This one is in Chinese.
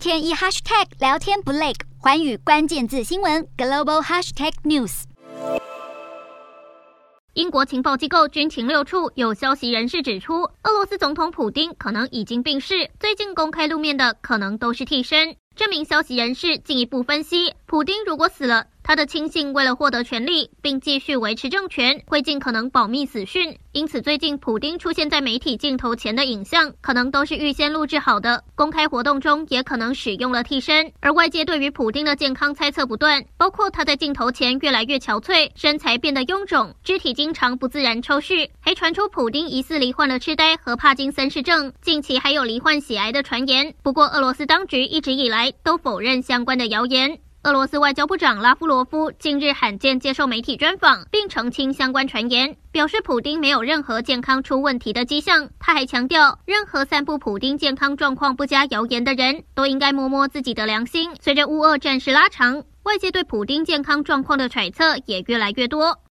天一 hashtag 聊天不累，环宇关键字新闻 global hashtag news。英国情报机构军情六处有消息人士指出，俄罗斯总统普京可能已经病逝，最近公开露面的可能都是替身。这名消息人士进一步分析，普京如果死了，他的亲信为了获得权力并继续维持政权，会尽可能保密死讯。因此，最近普丁出现在媒体镜头前的影像，可能都是预先录制好的。公开活动中也可能使用了替身。而外界对于普丁的健康猜测不断，包括他在镜头前越来越憔悴，身材变得臃肿，肢体经常不自然抽搐，还传出普丁疑似罹患了痴呆和帕金森氏症，近期还有罹患血癌的传言。不过，俄罗斯当局一直以来都否认相关的谣言。俄罗斯外交部长拉夫罗夫近日罕见接受媒体专访，并澄清相关传言，表示普丁没有任何健康出问题的迹象。他还强调，任何散布普丁健康状况不佳谣言的人都应该摸摸自己的良心。随着乌俄战事拉长，外界对普丁健康状况的揣测也越来越多。